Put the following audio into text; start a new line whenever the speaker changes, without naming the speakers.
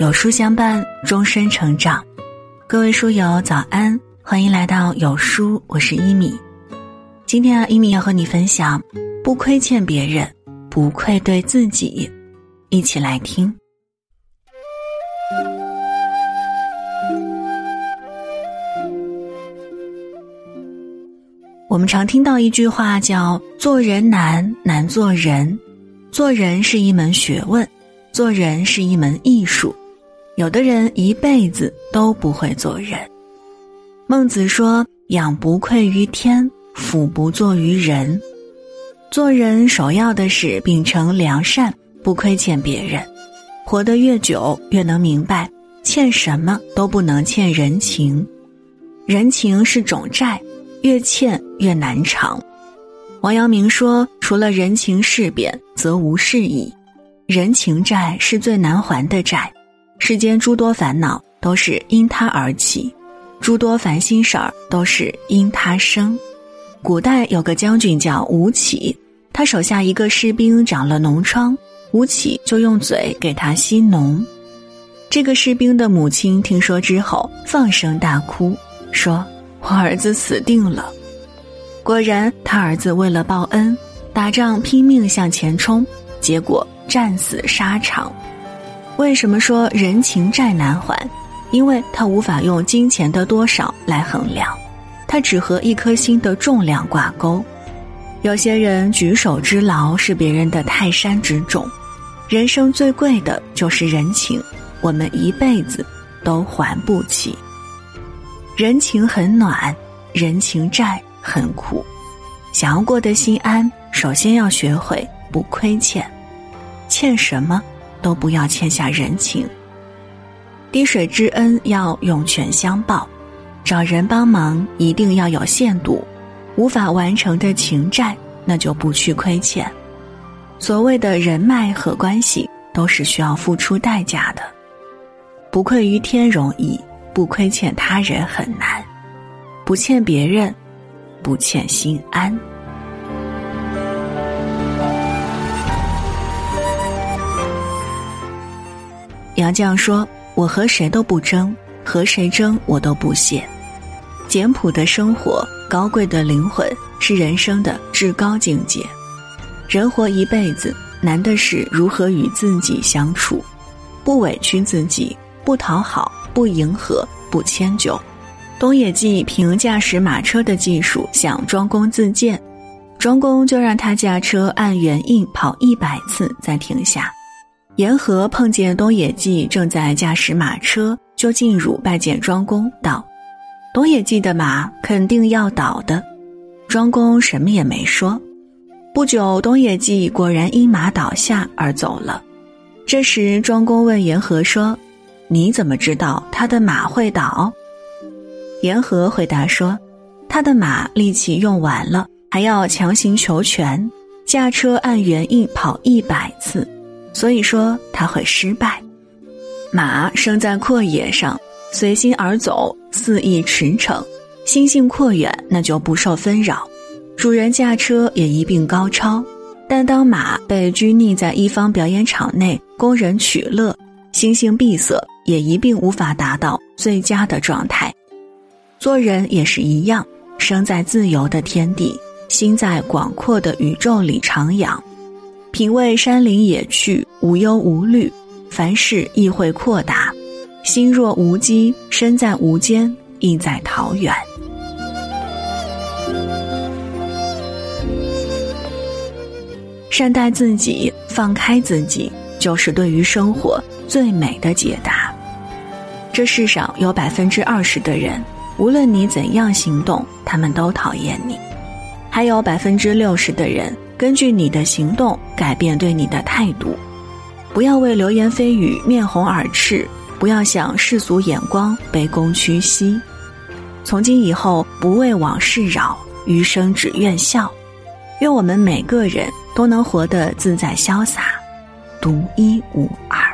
有书相伴，终身成长。各位书友早安，欢迎来到有书，我是一米。今天啊，一米要和你分享：不亏欠别人，不愧对自己。一起来听。我们常听到一句话，叫“做人难，难做人”。做人是一门学问，做人是一门艺术。有的人一辈子都不会做人。孟子说：“养不愧于天，俯不作于人。”做人首要的是秉承良善，不亏欠别人。活得越久，越能明白，欠什么都不能欠人情。人情是种债，越欠越难偿。王阳明说：“除了人情事变，则无事矣。人情债是最难还的债。世间诸多烦恼都是因他而起，诸多烦心事儿都是因他生。古代有个将军叫吴起，他手下一个士兵长了脓疮，吴起就用嘴给他吸脓。这个士兵的母亲听说之后，放声大哭，说：‘我儿子死定了。’”果然，他儿子为了报恩，打仗拼命向前冲，结果战死沙场。为什么说人情债难还？因为他无法用金钱的多少来衡量，他只和一颗心的重量挂钩。有些人举手之劳是别人的泰山之重，人生最贵的就是人情，我们一辈子都还不起。人情很暖，人情债。很苦，想要过得心安，首先要学会不亏欠，欠什么都不要欠下人情。滴水之恩要涌泉相报，找人帮忙一定要有限度，无法完成的情债那就不去亏欠。所谓的人脉和关系都是需要付出代价的，不愧于天容易，不亏欠他人很难，不欠别人。不欠心安。杨绛说：“我和谁都不争，和谁争我都不屑。简朴的生活，高贵的灵魂，是人生的至高境界。人活一辈子，难的是如何与自己相处，不委屈自己，不讨好，不迎合，不迁就。”东野稷凭驾驶马车的技术向庄公自荐，庄公就让他驾车按原印跑一百次再停下。言和碰见东野季正在驾驶马车，就进入拜见庄公，道：“东野季的马肯定要倒的。”庄公什么也没说。不久，东野季果然因马倒下而走了。这时，庄公问言和说：“你怎么知道他的马会倒？”言和回答说：“他的马力气用完了，还要强行求全，驾车按原印跑一百次，所以说他会失败。马生在阔野上，随心而走，肆意驰骋，心性阔远，那就不受纷扰。主人驾车也一并高超，但当马被拘泥在一方表演场内供人取乐，心性闭塞，也一并无法达到最佳的状态。”做人也是一样，生在自由的天地，心在广阔的宇宙里徜徉，品味山林野趣，无忧无虑，凡事亦会阔达。心若无羁，身在无间，意在桃源。善待自己，放开自己，就是对于生活最美的解答。这世上有百分之二十的人。无论你怎样行动，他们都讨厌你。还有百分之六十的人根据你的行动改变对你的态度。不要为流言蜚语面红耳赤，不要想世俗眼光卑躬屈膝。从今以后，不为往事扰，余生只愿笑。愿我们每个人都能活得自在潇洒，独一无二。